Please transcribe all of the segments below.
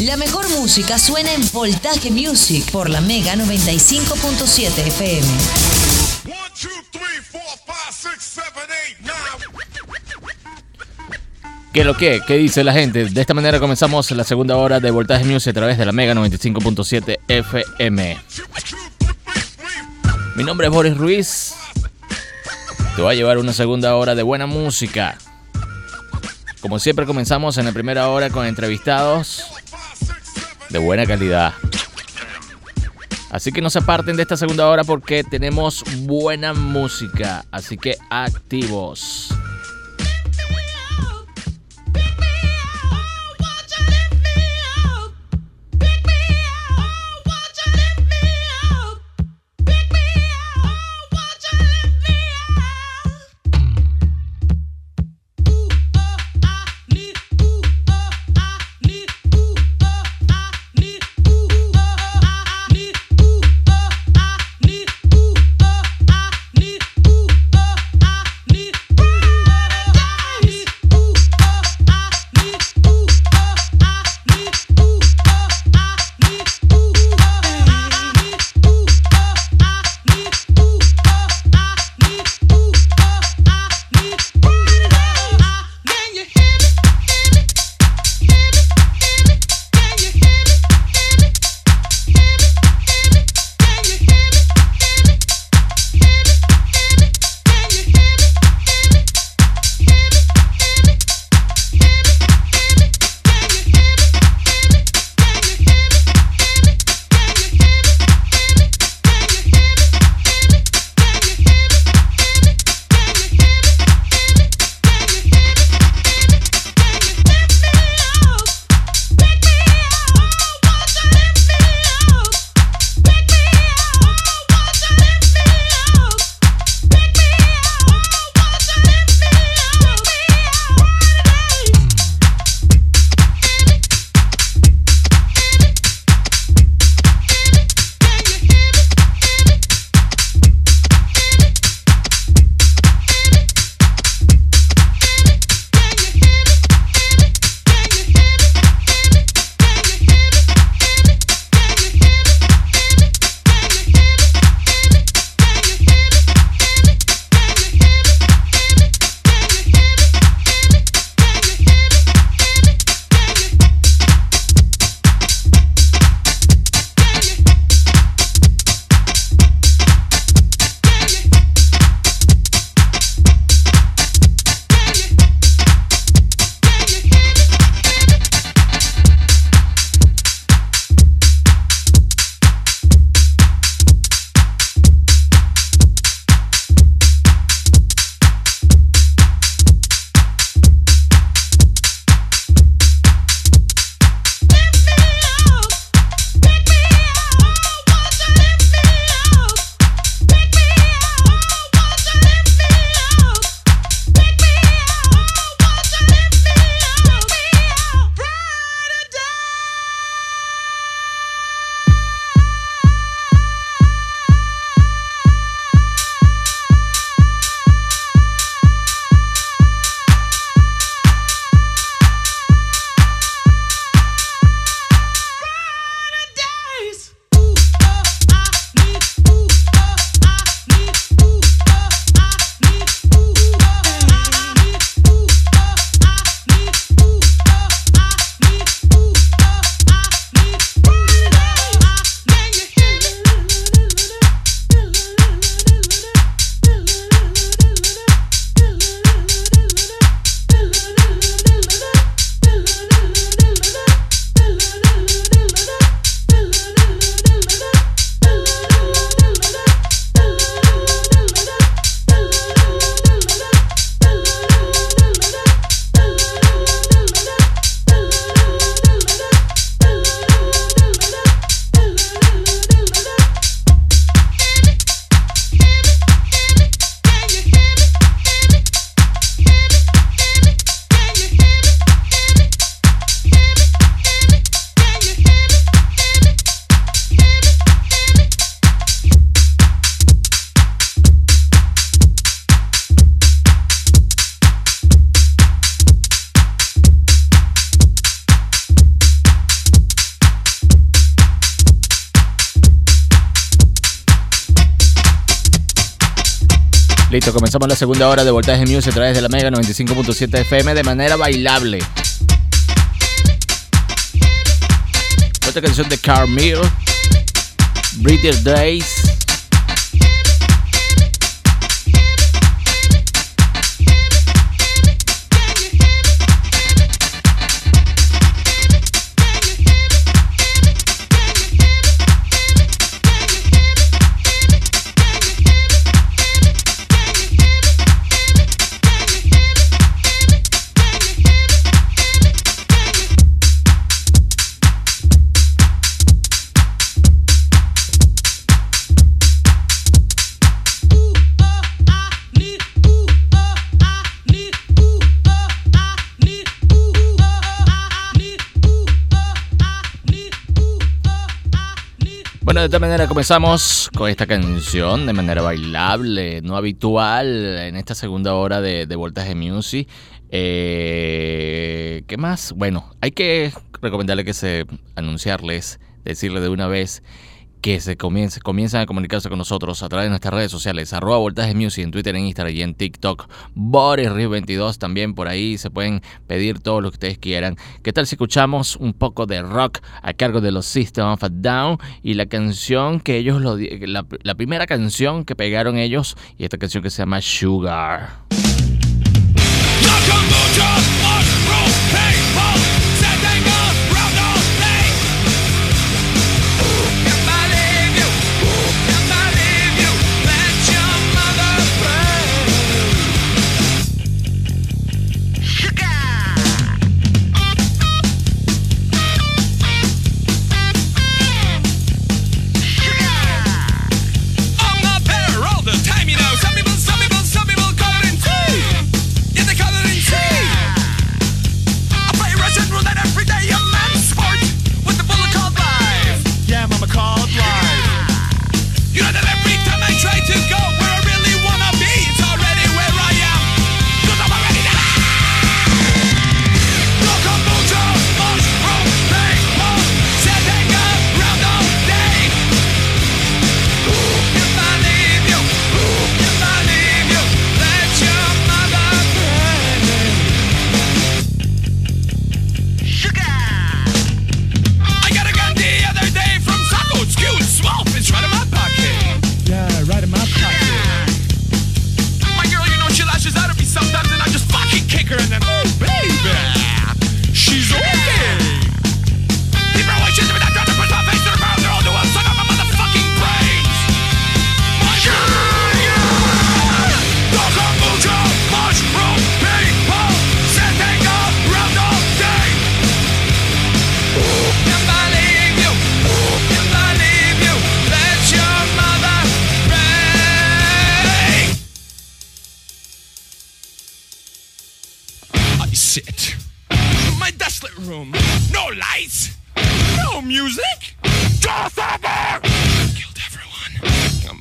La mejor música suena en Voltaje Music por la Mega 95.7 FM. ¿Qué lo que? ¿Qué dice la gente? De esta manera comenzamos la segunda hora de Voltaje Music a través de la Mega 95.7 FM. Mi nombre es Boris Ruiz. Te voy a llevar una segunda hora de buena música. Como siempre comenzamos en la primera hora con entrevistados de buena calidad. Así que no se aparten de esta segunda hora porque tenemos buena música. Así que activos. Comenzamos la segunda hora de Voltaje Music a través de la Mega 95.7 FM de manera bailable. Otra canción de Carmel, British Days. De esta manera comenzamos con esta canción de manera bailable, no habitual, en esta segunda hora de, de Voltaje Music. Eh, ¿Qué más? Bueno, hay que recomendarle que se anunciarles, decirle de una vez que se comience, comiencen a comunicarse con nosotros a través de nuestras redes sociales, arroba Voltaje Music en Twitter, en Instagram y en TikTok, Boris 22 también por ahí se pueden pedir todo lo que ustedes quieran. ¿Qué tal si escuchamos un poco de rock a cargo de los System of a Down y la canción que ellos, lo, la primera canción que pegaron ellos y esta canción que se llama Sugar.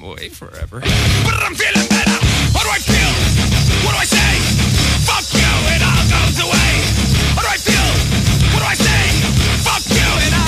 boy forever. But I'm feeling better. Do I feel? What do I say? Fuck you, it all goes away. Do I feel? What do I say? Fuck you, it all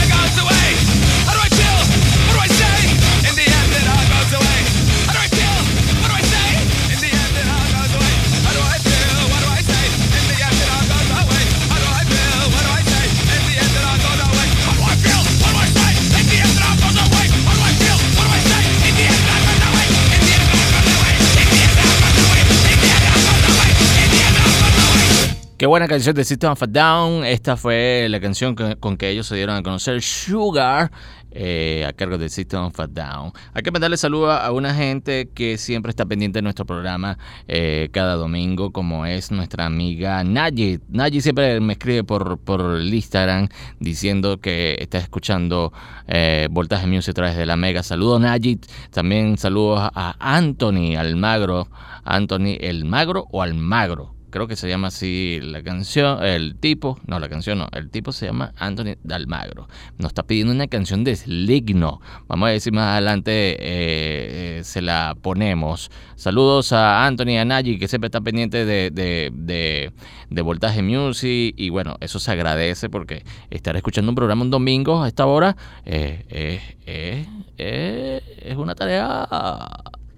Qué buena canción de System of a Down. Esta fue la canción con que ellos se dieron a conocer, Sugar, eh, a cargo de System of a Down. Hay que mandarle saludos a una gente que siempre está pendiente de nuestro programa eh, cada domingo, como es nuestra amiga Nayi. Nayi siempre me escribe por, por el Instagram diciendo que está escuchando eh, Voltaje Music a través de la Mega. Saludos, Nayi. También saludos a Anthony Almagro. Anthony El Magro o Almagro creo que se llama así la canción, el tipo, no, la canción no, el tipo se llama Anthony Dalmagro. Nos está pidiendo una canción de Sligno. Vamos a decir más adelante, eh, eh, se la ponemos. Saludos a Anthony y a Nayi, que siempre está pendiente de, de, de, Voltaje Music. Y bueno, eso se agradece porque estar escuchando un programa un domingo a esta hora eh, es una tarea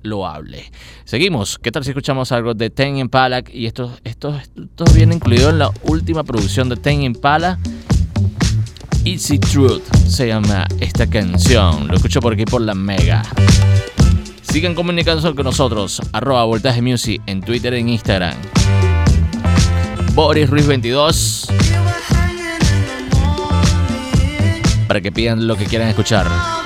loable. Seguimos. ¿Qué tal si escuchamos algo de Ten Impala? Y esto, esto, esto viene incluido en la última producción de Ten Impala. Easy Truth se llama esta canción. Lo escucho por aquí por la Mega. Sigan comunicándose con nosotros. Arroba Voltaje Music en Twitter e Instagram. Boris Ruiz 22 para que pidan lo que quieran escuchar.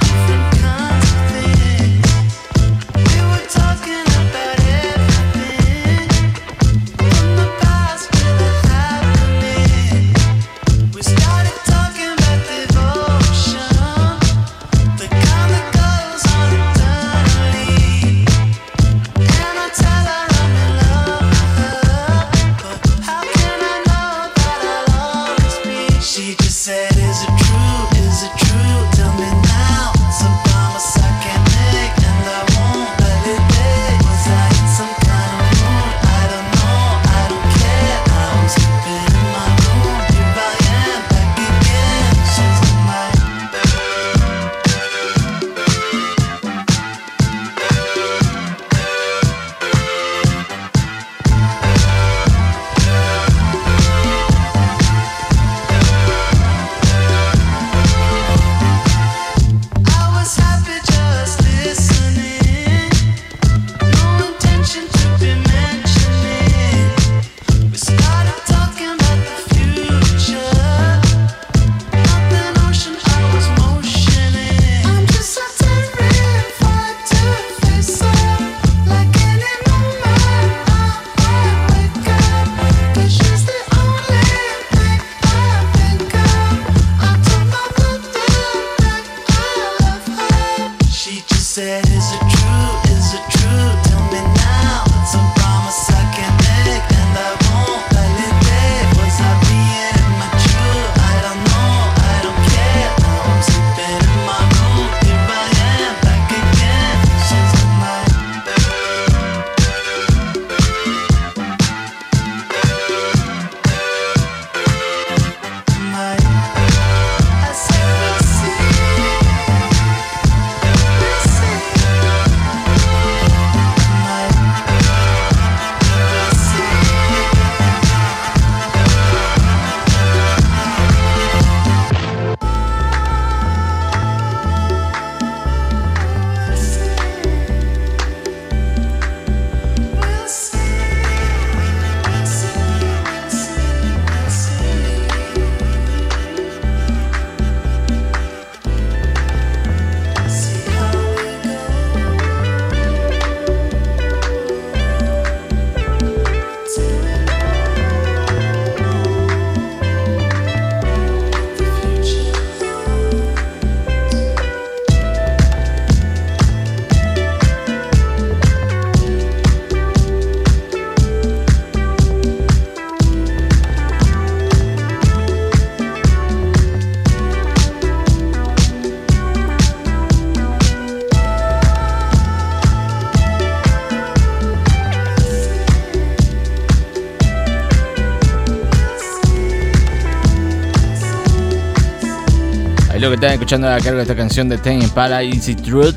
Que están escuchando a cargo de esta canción de Ten Impala Easy Truth.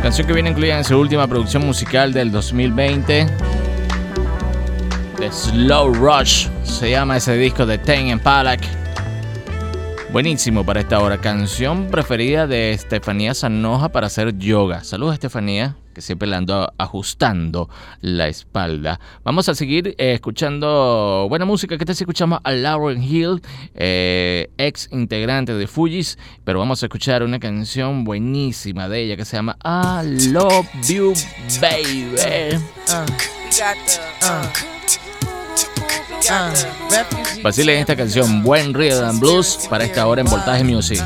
Canción que viene incluida en su última producción musical del 2020. The Slow Rush se llama ese disco de Ten Impala. Buenísimo para esta hora. Canción preferida de Estefanía Sanoja para hacer yoga. Saludos Estefanía que siempre le ando ajustando la espalda. Vamos a seguir eh, escuchando buena música. Que tal si escuchamos a Lauren Hill, eh, ex integrante de Fujis? Pero vamos a escuchar una canción buenísima de ella que se llama I Love You Baby. Uh, esta canción, buen rhythm and blues para esta hora en Voltaje Music.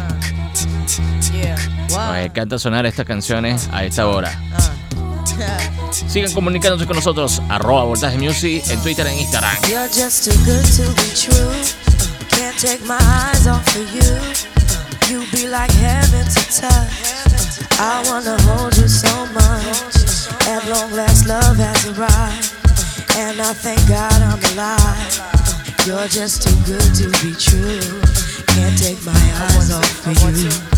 Nos encanta sonar estas canciones a esta hora. Sigan comunicándose con nosotros, arroba Voltaje Music en Twitter e Instagram. You're just too good to be true. Can't take my eyes off of you. You be like heaven to touch. I wanna hold you so much. At long last, love has arrived. And I thank God I'm alive. You're just too good to be true. Can't take my eyes off of you.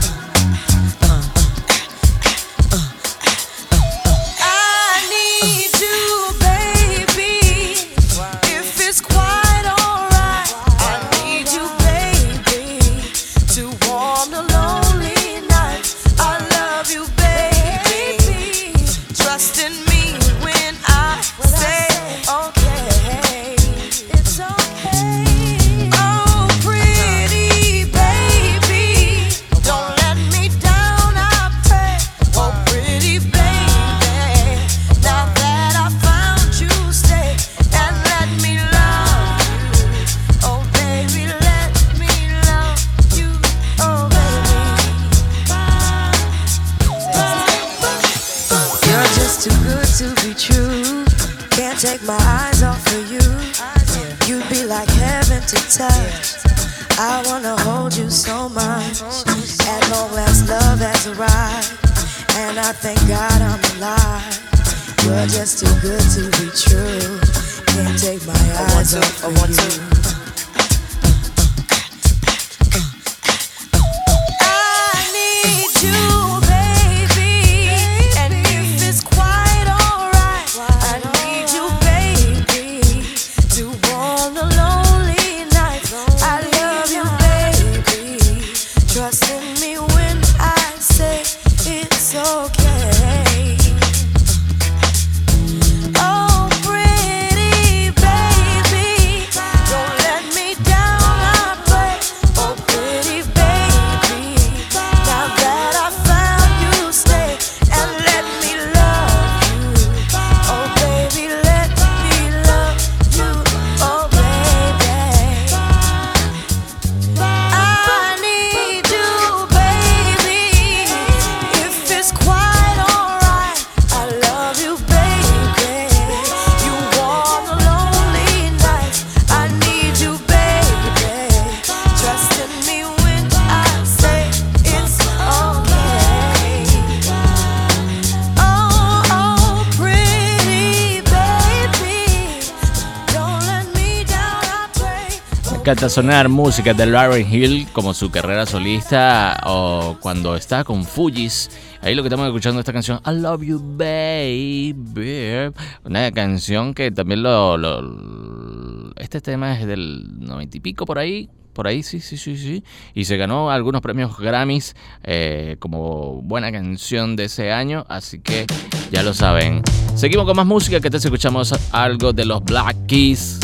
Encanta sonar música de Lauren Hill como su carrera solista o cuando está con Fujis. Ahí lo que estamos escuchando esta canción I Love You Baby. Una canción que también lo, este tema es del noventa y pico por ahí. Por ahí, sí, sí, sí, sí. Y se ganó algunos premios Grammys eh, como buena canción de ese año. Así que ya lo saben. Seguimos con más música que te escuchamos algo de los Black Keys.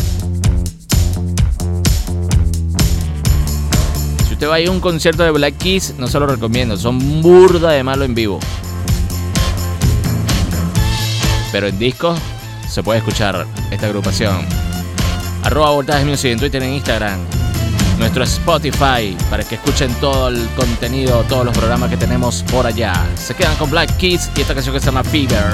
Usted va a ir a un concierto de Black Keys, no se lo recomiendo. Son burda de malo en vivo. Pero en disco se puede escuchar esta agrupación. Arroba Voltaje Music en Twitter e Instagram. Nuestro Spotify para que escuchen todo el contenido, todos los programas que tenemos por allá. Se quedan con Black Keys y esta canción que se llama Fever.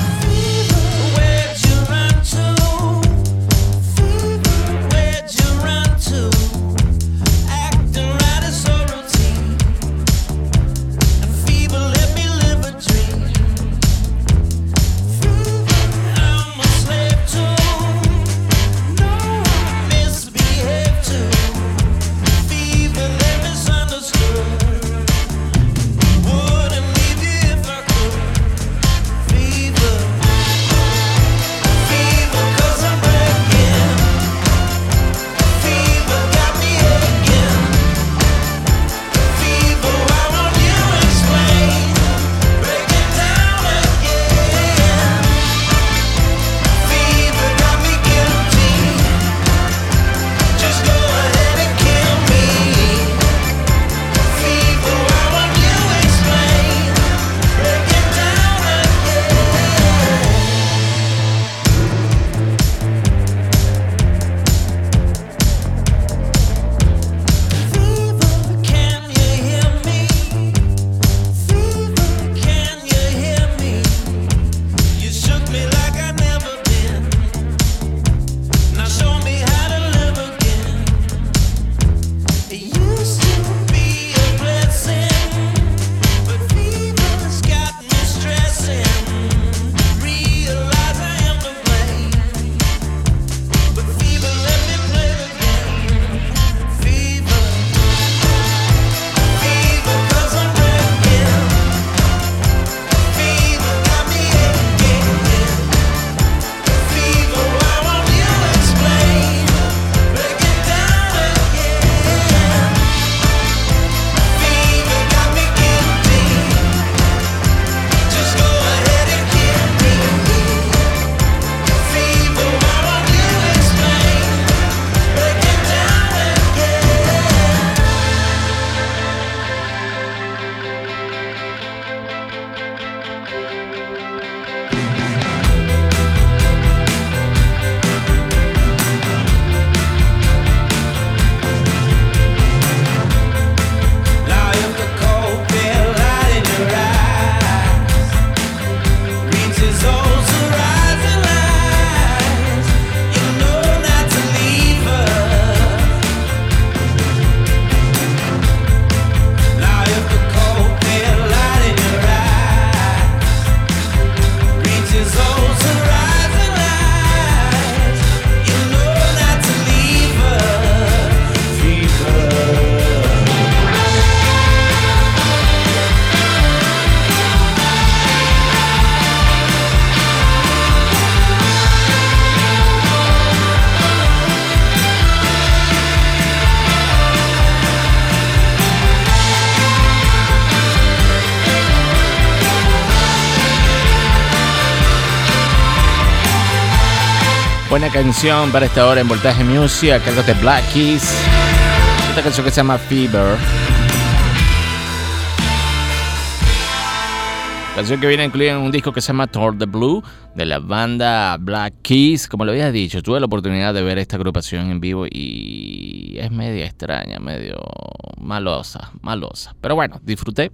Canción para esta hora en Voltaje Music, a cargo de Black Keys. Esta canción que se llama Fever. Canción que viene incluida en un disco que se llama Toward the Blue de la banda Black Keys. Como lo había dicho, tuve la oportunidad de ver esta agrupación en vivo y es media extraña, medio malosa, malosa. Pero bueno, disfruté.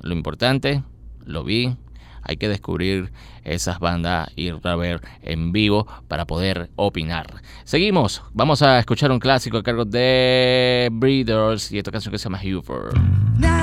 Lo importante, lo vi, hay que descubrir esas bandas, ir a ver en vivo para poder opinar. Seguimos, vamos a escuchar un clásico a cargo de Breeders y esta canción que se llama Hoover.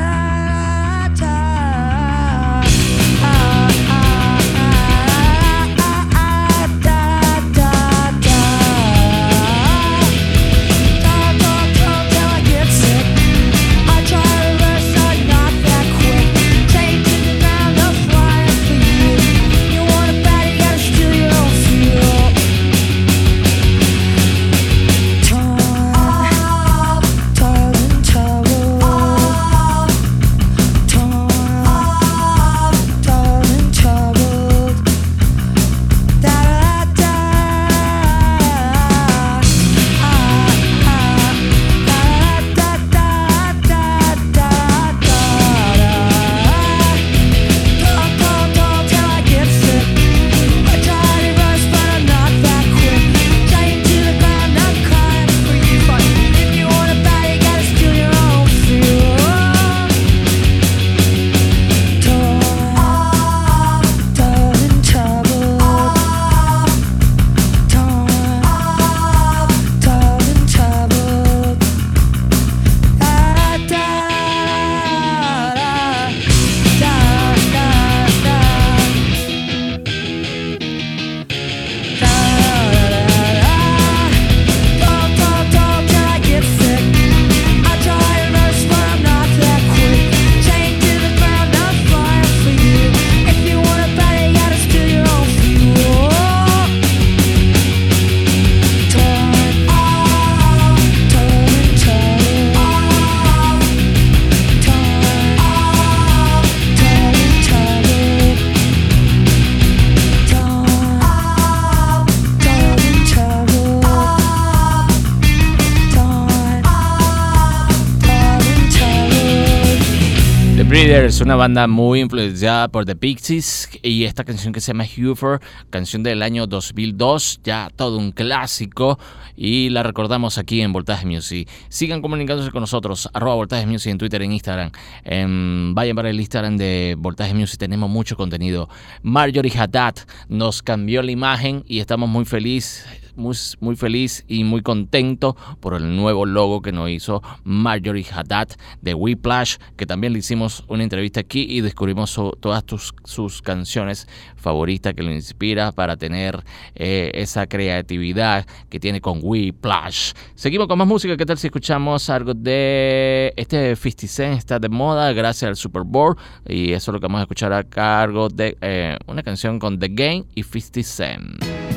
Es una banda muy influenciada por The Pixies y esta canción que se llama Hoover, canción del año 2002, ya todo un clásico y la recordamos aquí en Voltaje Music. Sigan comunicándose con nosotros, arroba Voltaje Music en Twitter, en Instagram. Em, vayan para el Instagram de Voltaje Music, tenemos mucho contenido. Marjorie Haddad nos cambió la imagen y estamos muy felices muy, feliz y muy contento por el nuevo logo que nos hizo Marjorie Haddad de Whiplash, que también le hicimos una entrevista aquí y descubrimos todas sus canciones favoritas que lo inspira para tener eh, esa creatividad que tiene con Whiplash. Seguimos con más música, ¿qué tal si escuchamos algo de este 50 Cent? Está de moda gracias al Super Bowl y eso es lo que vamos a escuchar a cargo de eh, una canción con The Game y 50 Cent.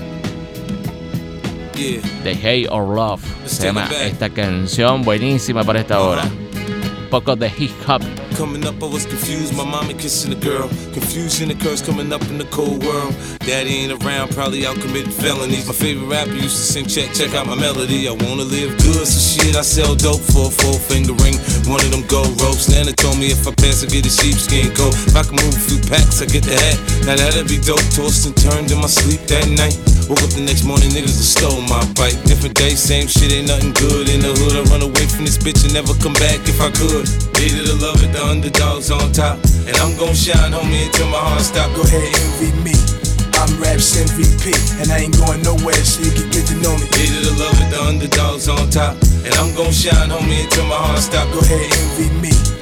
The Hey or Love. Se llama esta canción buenísima para esta hora. Poco de hip hop Coming up, I was confused. My mommy kissing a girl. Confusion occurs coming up in the cold world. Daddy ain't around, probably out committing felonies. My favorite rapper used to sing, check, check out my melody. I wanna live good, so shit, I sell dope for a four finger ring. One of them gold ropes. Nana told me if I pass, I get a sheepskin coat. If I can move a few packs, I get the hat. Now that'd be dope. Tossed and turned in my sleep that night. Woke up the next morning, niggas have stole my bike. Different day, same shit, ain't nothing good in the hood. I run away from this bitch and never come back if I could. Needed to love it, the underdogs on top. And I'm gon' shine, homie, until my heart stop. Go ahead, envy me. I'm Raps MVP, and I ain't going nowhere, so you can get to know me. Needed to love it, the underdogs on top. And I'm gon' shine, homie, until my heart stop. Go ahead, envy me.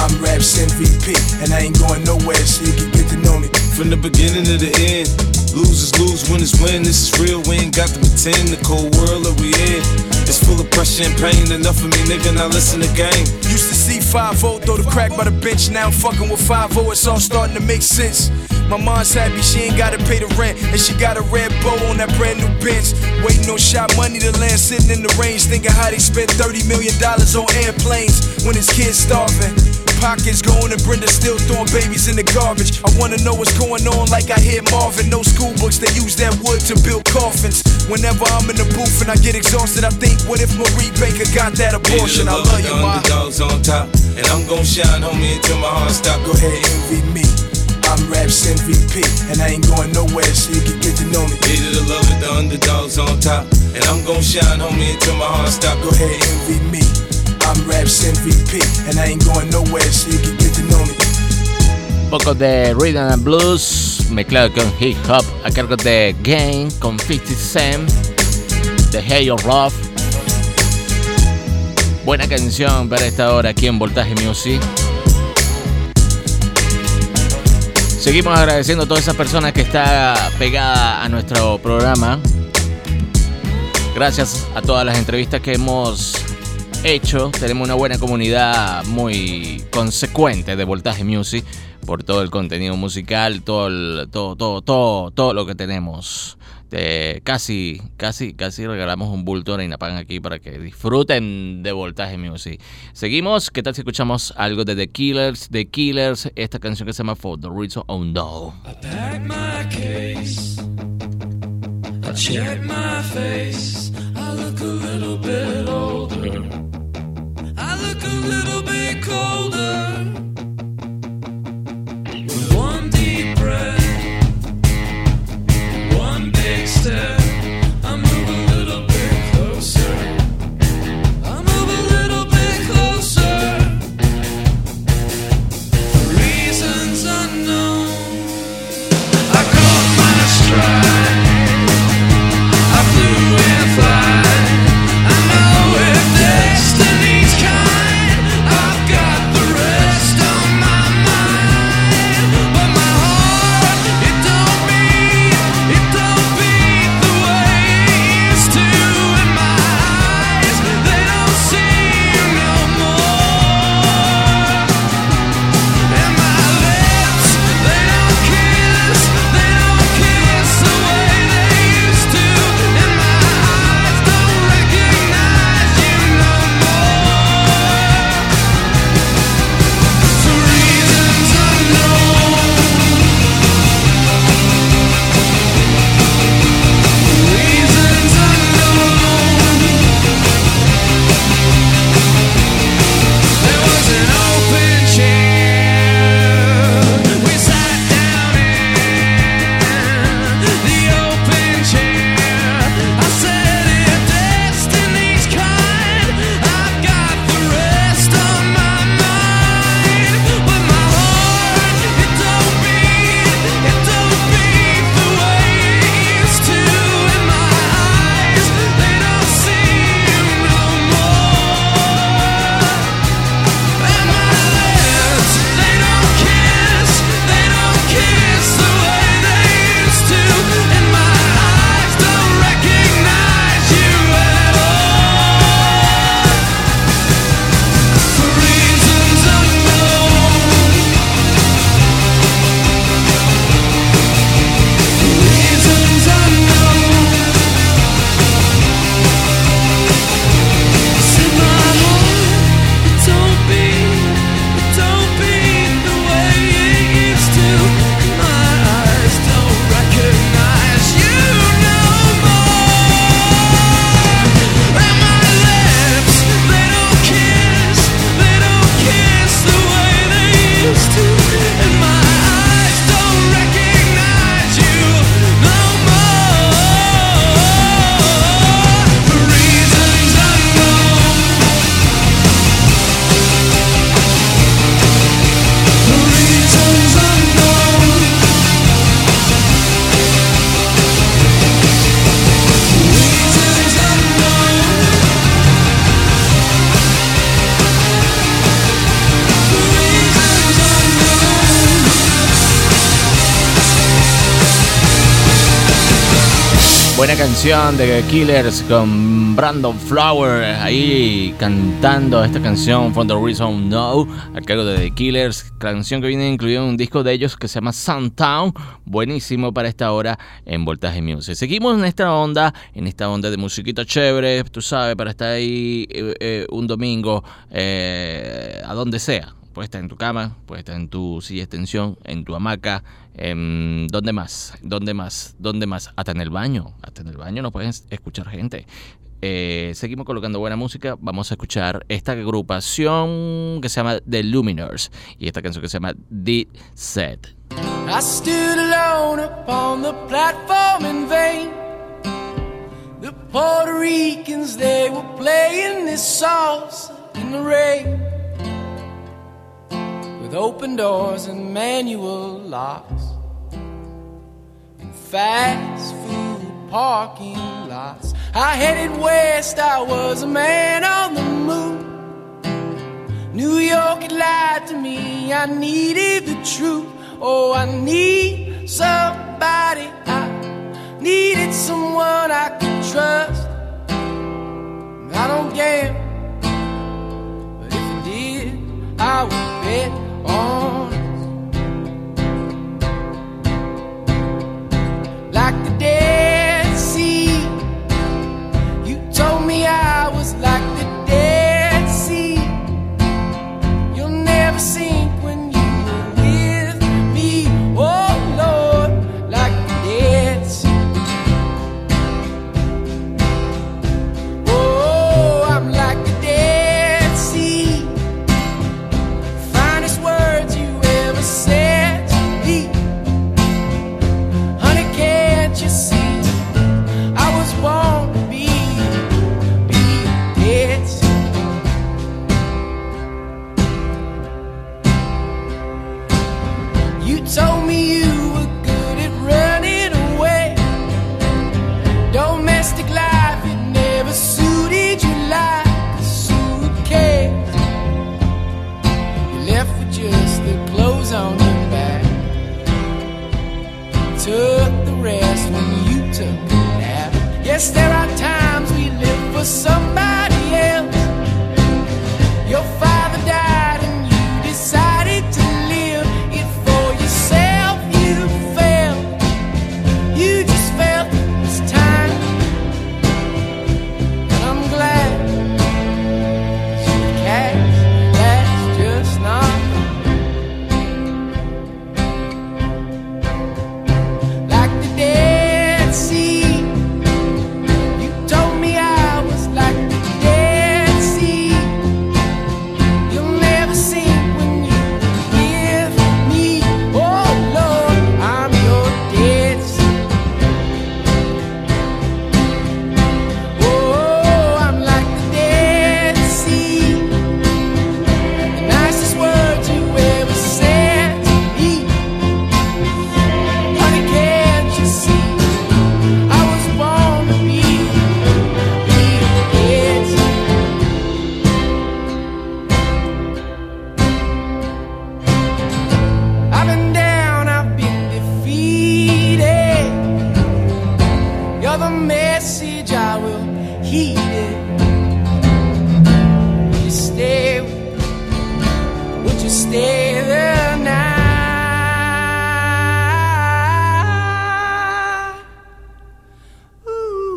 I'm Raps MVP, and I ain't going nowhere, so you can get to know me. From the beginning to the end, losers lose, winners win. This is real, we ain't got to pretend. The cold world that we in, it's full of pressure and pain. Enough of me, nigga, now listen to game. Used to see 5 throw the crack by the bench. Now I'm fucking with 5 it's all starting to make sense. My mom's happy she ain't gotta pay the rent, and she got a red bow on that brand new bench. Waiting on shot money to land, sitting in the range, thinking how they spent 30 million dollars on airplanes when his kids starving. Pockets going and Brenda still throwing babies in the garbage. I wanna know what's going on, like I hear Marvin. No school books, they use that wood to build coffins. Whenever I'm in the booth and I get exhausted, I think, what if Marie Baker got that abortion? I love you, ma. Underdogs on top, and I'm gon' shine, homie, until my heart stop. Go ahead, envy me. I'm Raps MVP, and I ain't going nowhere, so you can get to know me. Hated to love it, the underdogs on top, and I'm gon' shine, homie, until my heart stop. Go ahead, envy me. I'm Raps MVP, and I ain't going nowhere, so you can get to know me. Poco de rhythm and blues mezclado con hip hop a cargo de Game con 50 Cent de Hey Rough. Buena canción para esta hora aquí en Voltaje Music. Seguimos agradeciendo a todas esas personas que está pegada a nuestro programa. Gracias a todas las entrevistas que hemos hecho. Tenemos una buena comunidad muy consecuente de Voltaje Music por todo el contenido musical, todo, el, todo, todo, todo, todo lo que tenemos. Casi, casi, casi regalamos un bulto de Inapan aquí para que disfruten de Voltaje Music. Seguimos, ¿qué tal si escuchamos algo de The Killers? The Killers, esta canción que se llama For the Reason Oh No. My case. I check my face. I look a little bit older. I look a little bit colder. De Killers con Brandon Flower ahí cantando esta canción From the Reason No a cargo de The Killers, canción que viene incluida en un disco de ellos que se llama Suntown, buenísimo para esta hora en Voltaje Music. Seguimos en esta onda, en esta onda de musiquita chévere, tú sabes, para estar ahí eh, eh, un domingo eh, a donde sea Puede estar en tu cama, puede estar en tu silla de extensión, en tu hamaca, en, ¿dónde más? ¿Dónde más? ¿Dónde más? Hasta en el baño. Hasta en el baño no puedes escuchar gente. Eh, seguimos colocando buena música. Vamos a escuchar esta agrupación que se llama The Luminers y esta canción que se llama The Set. I stood alone upon the platform in vain. The Puerto Ricans, they were playing this sauce in the rain. With open doors and manual locks and fast food parking lots. I headed west, I was a man on the move. New York had lied to me, I needed the truth. Oh, I need somebody, I needed someone I could trust. I don't gamble, but if I did, I would bet on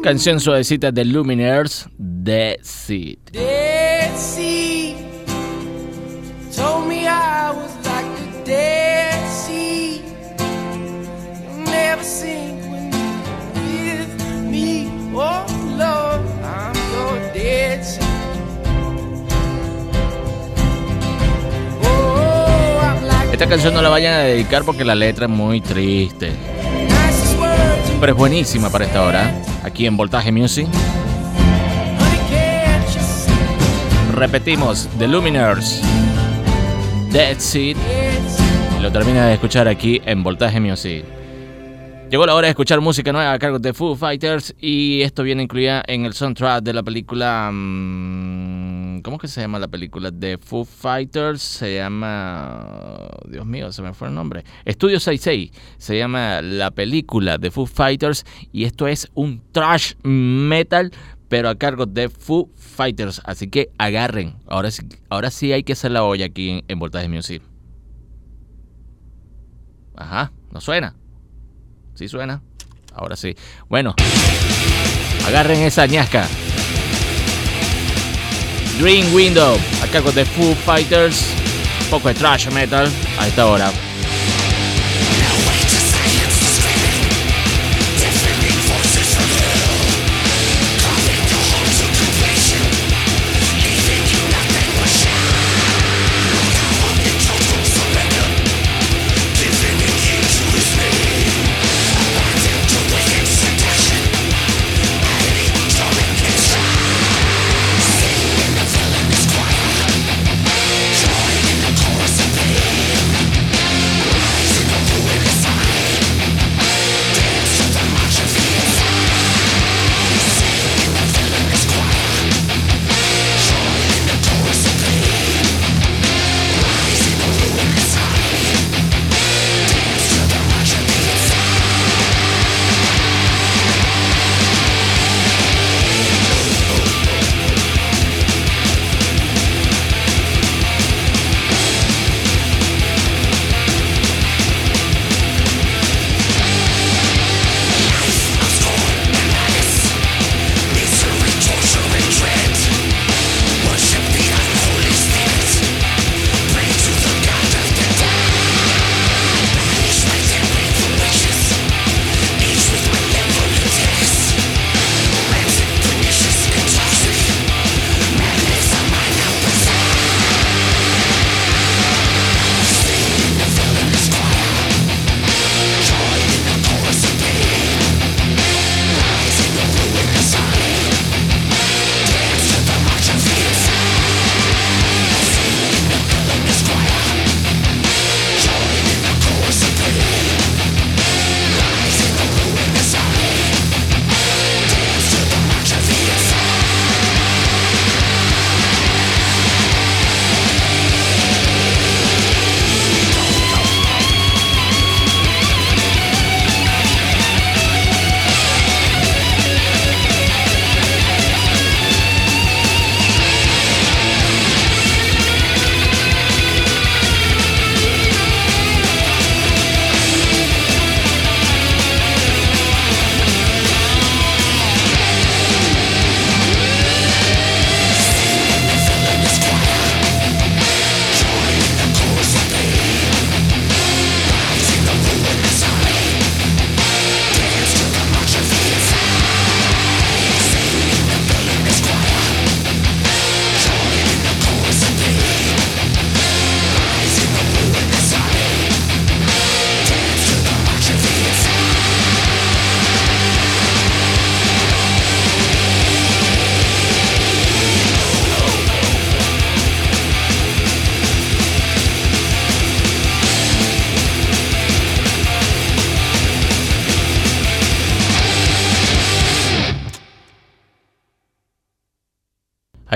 Canción suavecita de Luminaires, The Seed. Dead Sea told me I was like the Dead Sea. You'll never sink when you're with me. Oh Lord, I'm your Dead. Oh, like Esta canción no la vayan a dedicar porque la letra es muy triste. Es buenísima para esta hora. Aquí en Voltaje Music. Repetimos, The Luminers. Dead Seed. Lo termina de escuchar aquí en Voltaje Music. Llegó la hora de escuchar música nueva a cargo de Foo Fighters y esto viene incluida en el soundtrack de la película mm, ¿Cómo es que se llama la película? De Foo Fighters. Se llama. Dios mío, se me fue el nombre. Estudio 66. Se llama la película de Foo Fighters. Y esto es un trash metal. Pero a cargo de Foo Fighters. Así que agarren. Ahora sí, ahora sí hay que hacer la olla aquí en, en Voltaje Music. Ajá, ¿no suena? Sí suena. Ahora sí. Bueno, agarren esa ñasca. Dream Window, a cargo de Foo Fighters. Un poco de trash metal a esta hora.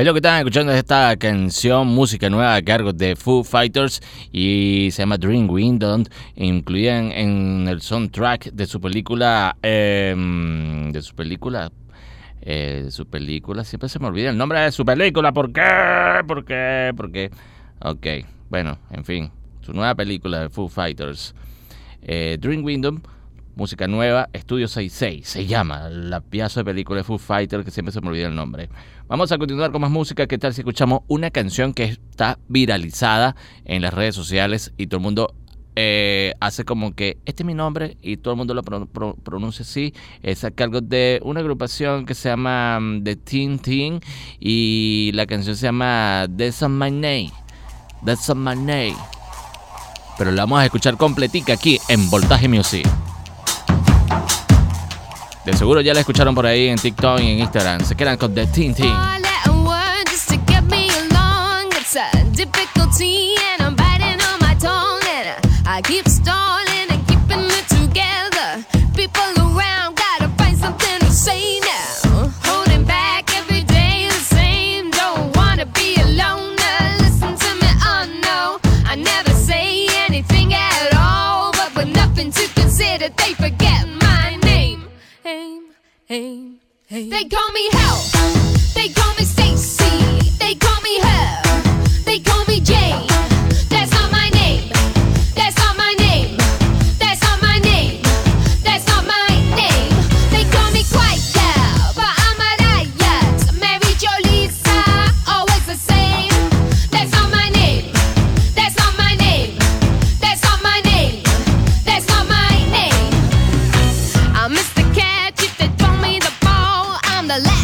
Lo que están escuchando es esta canción, música nueva a cargo de Foo Fighters y se llama Dream Window, incluida en, el soundtrack de su película, em, de su película, eh, su película, siempre se me olvida el nombre de su película, ¿por qué? ¿Por qué? ¿Por qué? Ok, bueno, en fin, su nueva película de Foo Fighters, eh, Dream Window música nueva, Estudio 66, se llama la pieza de película de Foo Fighter, que siempre se me olvida el nombre. Vamos a continuar con más música, ¿qué tal si escuchamos una canción que está viralizada en las redes sociales y todo el mundo eh, hace como que este es mi nombre y todo el mundo lo pronuncia así. Es a cargo de una agrupación que se llama mm, The Teen Teen y la canción se llama That's on My Name. That's on My Name. Pero la vamos a escuchar completica aquí en Voltaje Music. De seguro ya la escucharon por ahí en TikTok y en Instagram. Se quedan con The Teen Teen. Hey, hey. They call me Hell. They call me Stacy. They call me Hell. They call me Jane.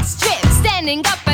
Canción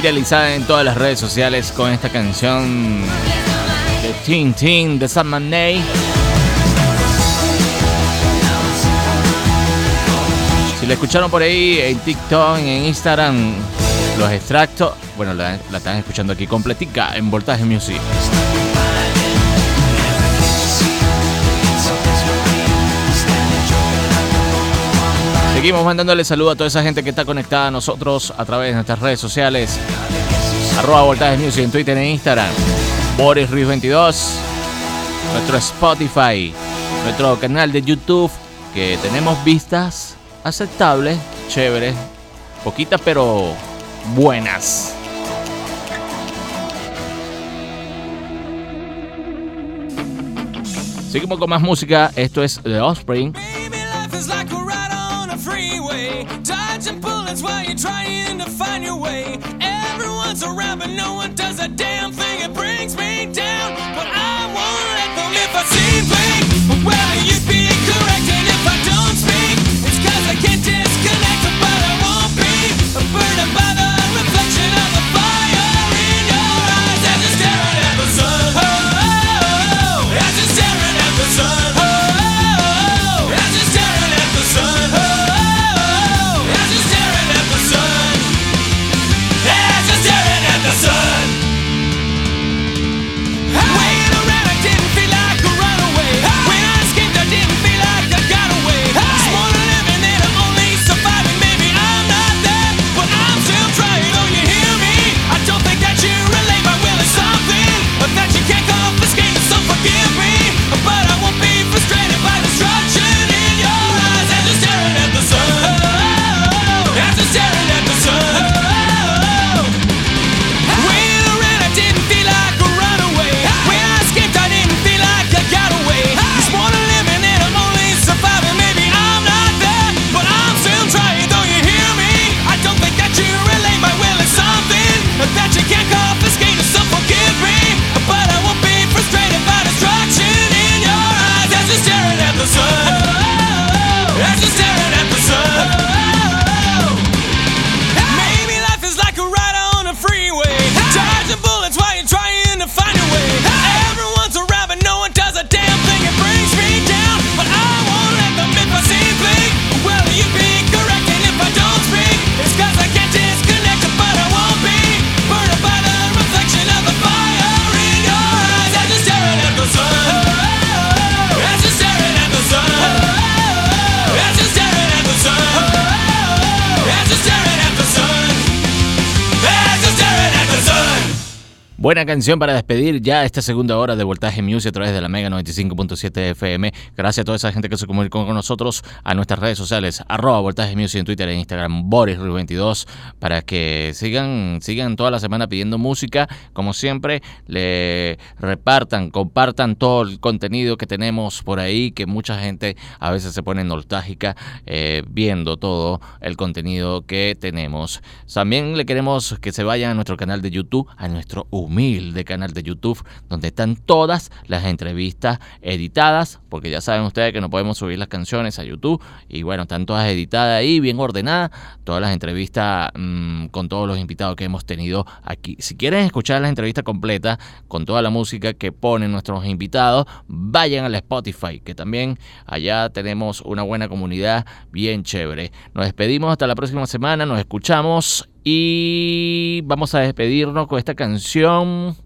viralizada en todas las redes sociales con esta canción de Teen Teen de Sam Ney. Si la escucharon por ahí en TikTok, en Instagram, los extractos, bueno, la, la están escuchando aquí completica en Voltaje Music. Seguimos mandándole saludo a toda esa gente que está conectada a nosotros a través de nuestras redes sociales. Arroba Voltaje Music en Twitter e Instagram. Boris Ruiz 22. Nuestro Spotify. Nuestro canal de YouTube. Que tenemos vistas aceptables, chéveres. Poquitas pero buenas. Seguimos con más música. Esto es The Offspring. Bullets while you're trying to find your way. Everyone's around, but no one does a damn thing. It brings me canción para despedir ya esta segunda hora de Voltaje Music a través de la Mega 95.7 FM. Gracias a toda esa gente que se comunicó con nosotros a nuestras redes sociales, arroba Voltaje Music en Twitter e Instagram, Boris22, para que sigan, sigan toda la semana pidiendo música. Como siempre, le repartan, compartan todo el contenido que tenemos por ahí, que mucha gente a veces se pone nostálgica eh, viendo todo el contenido que tenemos. También le queremos que se vayan a nuestro canal de YouTube, a nuestro humilde canal de YouTube donde están todas las entrevistas editadas, porque ya saben ustedes que no podemos subir las canciones a YouTube y bueno, están todas editadas ahí, bien ordenadas, todas las entrevistas mm, con todos los invitados que hemos tenido aquí. Si quieren escuchar la entrevista completa con toda la música que ponen nuestros invitados, vayan al Spotify, que también allá tenemos una buena comunidad bien chévere. Nos despedimos hasta la próxima semana, nos escuchamos y vamos a despedirnos con esta canción.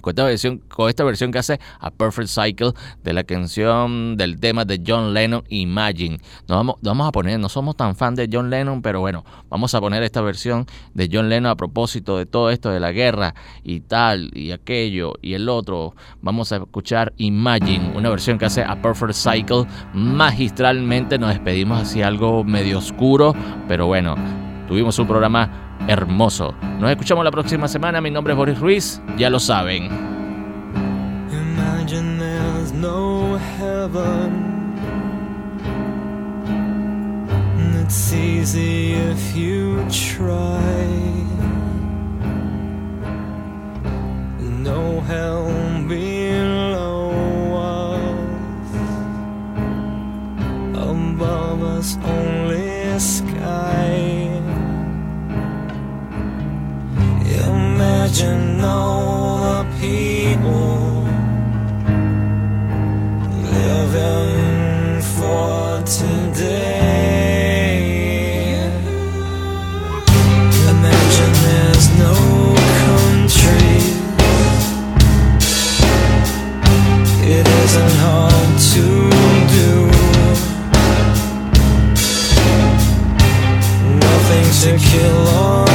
Con esta, versión, con esta versión que hace A Perfect Cycle de la canción del tema de John Lennon Imagine. Nos vamos, vamos a poner, no somos tan fan de John Lennon, pero bueno, vamos a poner esta versión de John Lennon a propósito de todo esto de la guerra y tal, y aquello y el otro. Vamos a escuchar Imagine, una versión que hace A Perfect Cycle magistralmente. Nos despedimos así algo medio oscuro, pero bueno, Tuvimos un programa hermoso. Nos escuchamos la próxima semana. Mi nombre es Boris Ruiz. Ya lo saben. Imagine there's no heaven. It's easy if you try. No hell below us. Above us imagine all the people living for today. Imagine there's no country. It isn't hard to do. Nothing to kill or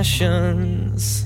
passions.